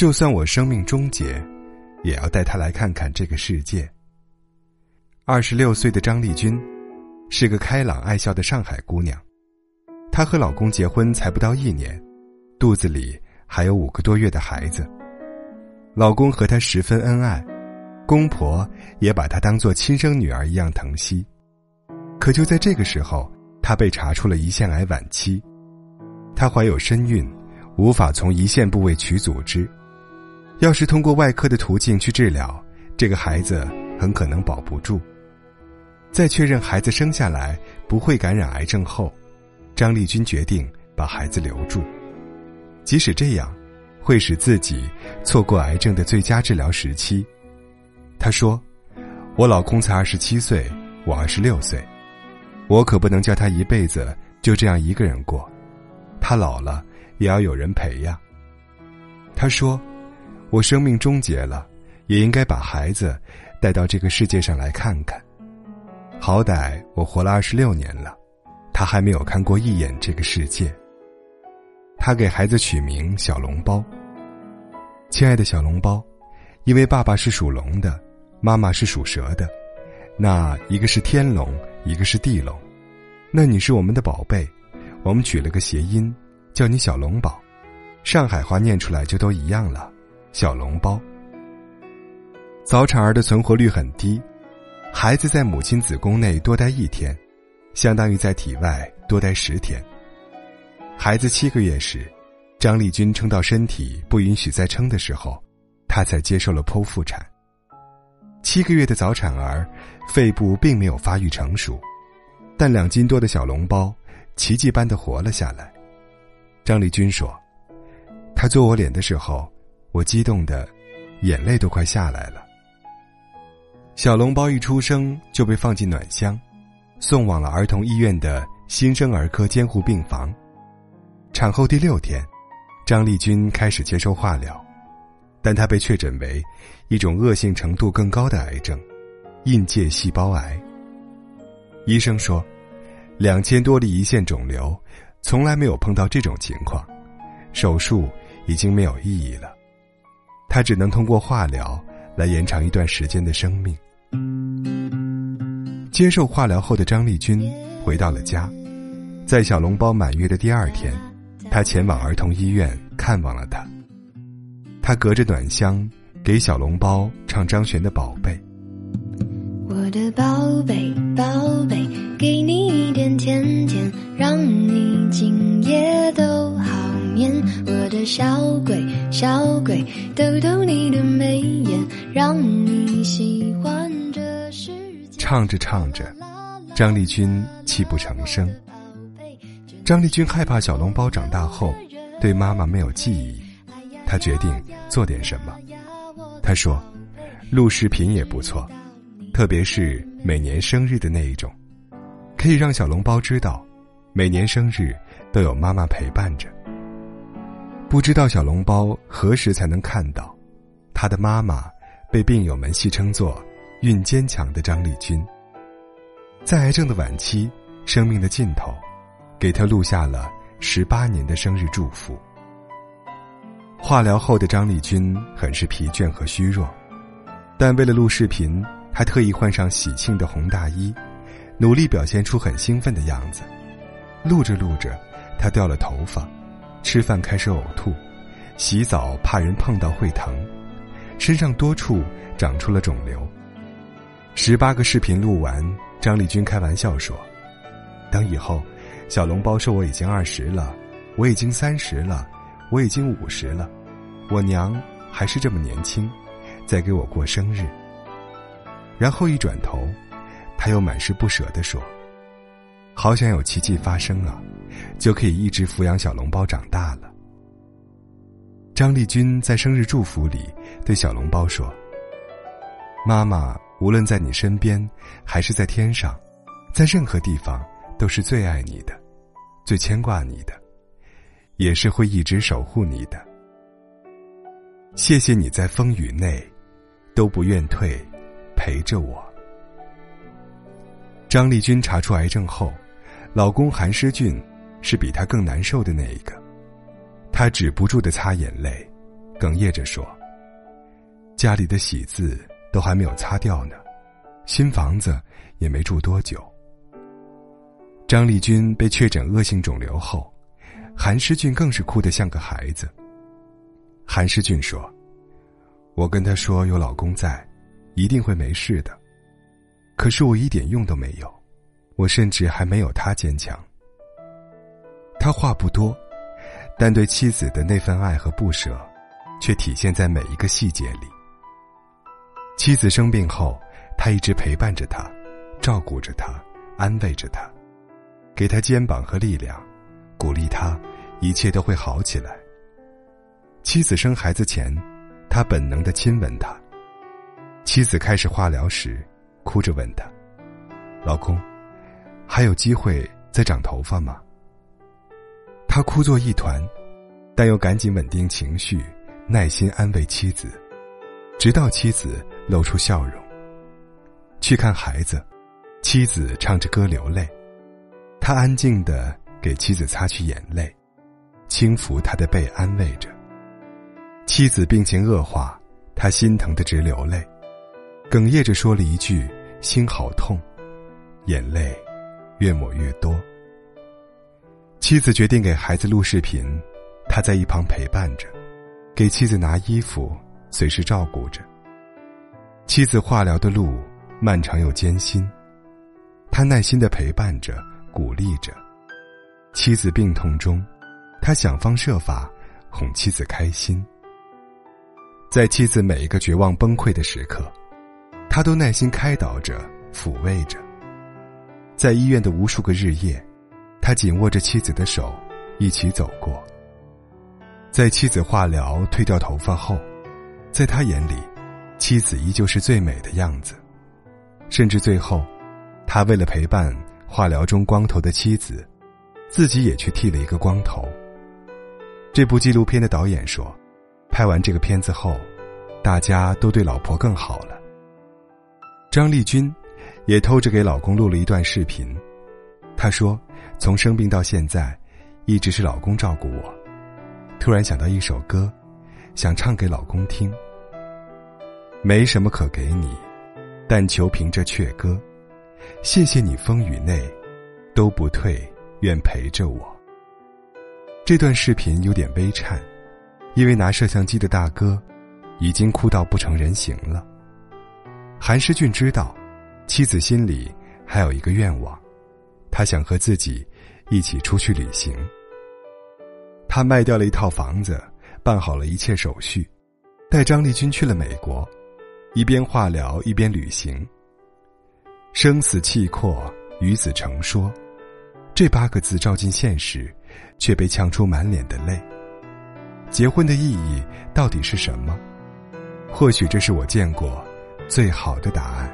就算我生命终结，也要带她来看看这个世界。二十六岁的张丽君，是个开朗爱笑的上海姑娘。她和老公结婚才不到一年，肚子里还有五个多月的孩子。老公和她十分恩爱，公婆也把她当做亲生女儿一样疼惜。可就在这个时候，她被查出了胰腺癌晚期。她怀有身孕，无法从胰腺部位取组织。要是通过外科的途径去治疗，这个孩子很可能保不住。在确认孩子生下来不会感染癌症后，张丽君决定把孩子留住，即使这样，会使自己错过癌症的最佳治疗时期。她说：“我老公才二十七岁，我二十六岁，我可不能叫他一辈子就这样一个人过，他老了也要有人陪呀。”她说。我生命终结了，也应该把孩子带到这个世界上来看看。好歹我活了二十六年了，他还没有看过一眼这个世界。他给孩子取名小笼包。亲爱的小笼包，因为爸爸是属龙的，妈妈是属蛇的，那一个是天龙，一个是地龙，那你是我们的宝贝，我们取了个谐音，叫你小龙宝，上海话念出来就都一样了。小笼包。早产儿的存活率很低，孩子在母亲子宫内多待一天，相当于在体外多待十天。孩子七个月时，张丽君撑到身体不允许再撑的时候，她才接受了剖腹产。七个月的早产儿，肺部并没有发育成熟，但两斤多的小笼包奇迹般的活了下来。张丽君说：“他做我脸的时候。”我激动的，眼泪都快下来了。小笼包一出生就被放进暖箱，送往了儿童医院的新生儿科监护病房。产后第六天，张丽君开始接受化疗，但她被确诊为一种恶性程度更高的癌症——硬介细胞癌。医生说，两千多例胰腺肿瘤，从来没有碰到这种情况，手术已经没有意义了。他只能通过化疗来延长一段时间的生命。接受化疗后的张丽君回到了家，在小笼包满月的第二天，他前往儿童医院看望了他。他隔着暖箱给小笼包唱张悬的《宝贝》。我的宝贝，宝贝，给你一点甜甜，让你今夜都我的小鬼，小鬼，逗逗你的眉眼，让你喜欢这世。唱着唱着，张丽君泣不成声。张丽君害怕小笼包长大后对妈妈没有记忆，她决定做点什么。她说：“录视频也不错，特别是每年生日的那一种，可以让小笼包知道，每年生日都有妈妈陪伴着。”不知道小笼包何时才能看到，他的妈妈被病友们戏称作“孕坚强的张丽君”。在癌症的晚期，生命的尽头，给他录下了十八年的生日祝福。化疗后的张丽君很是疲倦和虚弱，但为了录视频，她特意换上喜庆的红大衣，努力表现出很兴奋的样子。录着录着，她掉了头发。吃饭开始呕吐，洗澡怕人碰到会疼，身上多处长出了肿瘤。十八个视频录完，张丽君开玩笑说：“等以后，小笼包说我已经二十了，我已经三十了，我已经五十了，我娘还是这么年轻，在给我过生日。”然后一转头，他又满是不舍地说：“好想有奇迹发生啊！”就可以一直抚养小笼包长大了。张丽君在生日祝福里对小笼包说：“妈妈无论在你身边，还是在天上，在任何地方，都是最爱你的，最牵挂你的，也是会一直守护你的。谢谢你在风雨内，都不愿退，陪着我。”张丽君查出癌症后，老公韩诗俊。是比他更难受的那一个，他止不住的擦眼泪，哽咽着说：“家里的喜字都还没有擦掉呢，新房子也没住多久。”张丽君被确诊恶性肿瘤后，韩诗俊更是哭得像个孩子。韩诗俊说：“我跟他说有老公在，一定会没事的，可是我一点用都没有，我甚至还没有他坚强。”他话不多，但对妻子的那份爱和不舍，却体现在每一个细节里。妻子生病后，他一直陪伴着她，照顾着她，安慰着她，给她肩膀和力量，鼓励她，一切都会好起来。妻子生孩子前，他本能的亲吻她。妻子开始化疗时，哭着问他：“老公，还有机会再长头发吗？”他哭作一团，但又赶紧稳定情绪，耐心安慰妻子，直到妻子露出笑容。去看孩子，妻子唱着歌流泪，他安静的给妻子擦去眼泪，轻抚她的背，安慰着。妻子病情恶化，他心疼的直流泪，哽咽着说了一句：“心好痛。”眼泪越抹越多。妻子决定给孩子录视频，他在一旁陪伴着，给妻子拿衣服，随时照顾着。妻子化疗的路漫长又艰辛，他耐心的陪伴着，鼓励着。妻子病痛中，他想方设法哄妻子开心。在妻子每一个绝望崩溃的时刻，他都耐心开导着，抚慰着。在医院的无数个日夜。他紧握着妻子的手，一起走过。在妻子化疗褪掉头发后，在他眼里，妻子依旧是最美的样子。甚至最后，他为了陪伴化疗中光头的妻子，自己也去剃了一个光头。这部纪录片的导演说：“拍完这个片子后，大家都对老婆更好了。”张丽君也偷着给老公录了一段视频，她说。从生病到现在，一直是老公照顾我。突然想到一首歌，想唱给老公听。没什么可给你，但求凭这阙歌。谢谢你风雨内都不退，愿陪着我。这段视频有点微颤，因为拿摄像机的大哥已经哭到不成人形了。韩诗俊知道，妻子心里还有一个愿望，他想和自己。一起出去旅行。他卖掉了一套房子，办好了一切手续，带张丽君去了美国，一边化疗一边旅行。生死契阔，与子成说，这八个字照进现实，却被呛出满脸的泪。结婚的意义到底是什么？或许这是我见过最好的答案。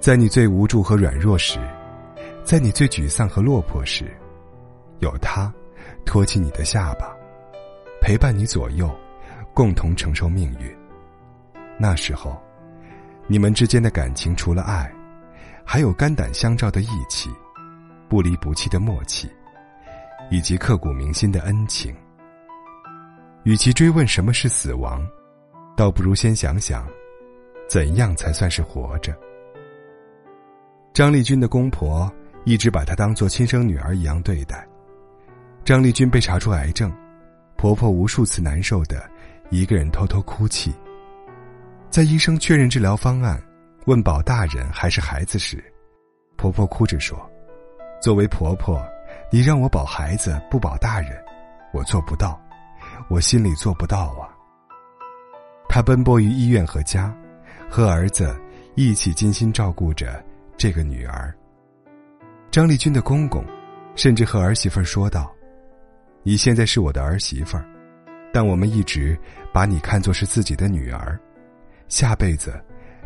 在你最无助和软弱时。在你最沮丧和落魄时，有他托起你的下巴，陪伴你左右，共同承受命运。那时候，你们之间的感情除了爱，还有肝胆相照的义气，不离不弃的默契，以及刻骨铭心的恩情。与其追问什么是死亡，倒不如先想想，怎样才算是活着。张丽君的公婆。一直把她当做亲生女儿一样对待。张丽君被查出癌症，婆婆无数次难受的一个人偷偷哭泣。在医生确认治疗方案，问保大人还是孩子时，婆婆哭着说：“作为婆婆，你让我保孩子不保大人，我做不到，我心里做不到啊。”她奔波于医院和家，和儿子一起精心照顾着这个女儿。张丽君的公公，甚至和儿媳妇说道：“你现在是我的儿媳妇儿，但我们一直把你看作是自己的女儿。下辈子，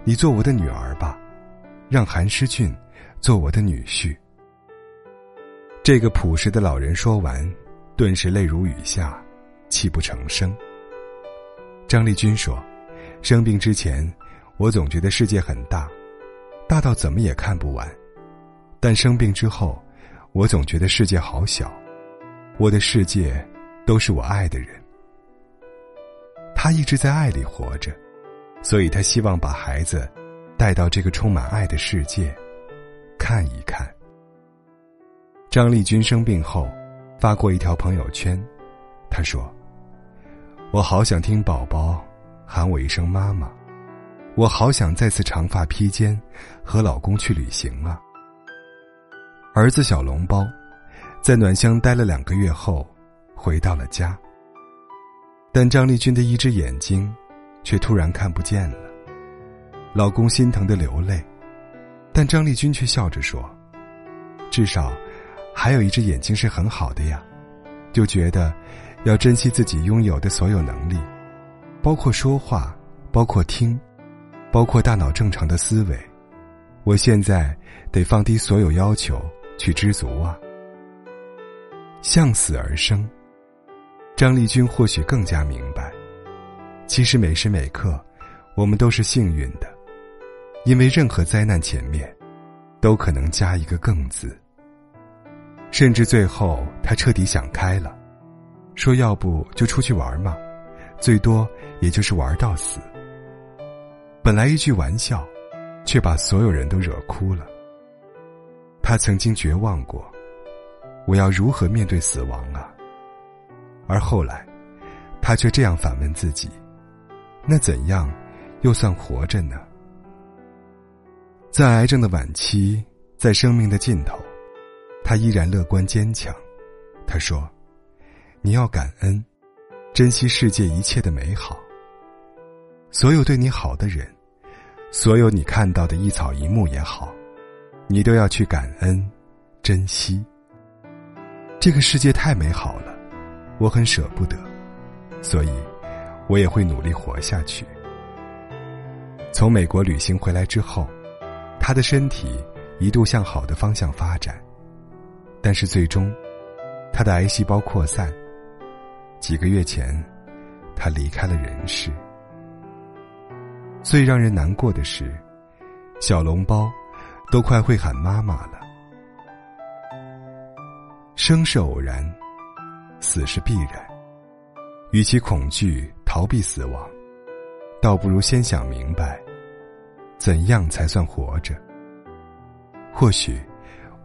你做我的女儿吧，让韩诗俊做我的女婿。”这个朴实的老人说完，顿时泪如雨下，泣不成声。张丽君说：“生病之前，我总觉得世界很大，大到怎么也看不完。”但生病之后，我总觉得世界好小，我的世界都是我爱的人。他一直在爱里活着，所以他希望把孩子带到这个充满爱的世界，看一看。张丽君生病后，发过一条朋友圈，她说：“我好想听宝宝喊我一声妈妈，我好想再次长发披肩，和老公去旅行啊。”儿子小笼包，在暖乡待了两个月后，回到了家。但张丽君的一只眼睛，却突然看不见了。老公心疼的流泪，但张丽君却笑着说：“至少。”还有一只眼睛是很好的呀，就觉得要珍惜自己拥有的所有能力，包括说话，包括听，包括大脑正常的思维。我现在得放低所有要求去知足啊。向死而生，张丽君或许更加明白，其实每时每刻，我们都是幸运的，因为任何灾难前面，都可能加一个“更”字。甚至最后，他彻底想开了，说：“要不就出去玩嘛，最多也就是玩到死。”本来一句玩笑，却把所有人都惹哭了。他曾经绝望过，我要如何面对死亡啊？而后来，他却这样反问自己：“那怎样，又算活着呢？”在癌症的晚期，在生命的尽头。他依然乐观坚强，他说：“你要感恩，珍惜世界一切的美好。所有对你好的人，所有你看到的一草一木也好，你都要去感恩，珍惜。这个世界太美好了，我很舍不得，所以，我也会努力活下去。”从美国旅行回来之后，他的身体一度向好的方向发展。但是最终，他的癌细胞扩散。几个月前，他离开了人世。最让人难过的是，小笼包都快会喊妈妈了。生是偶然，死是必然。与其恐惧逃避死亡，倒不如先想明白，怎样才算活着。或许，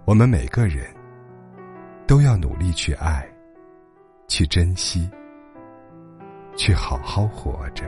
我们每个人。都要努力去爱，去珍惜，去好好活着。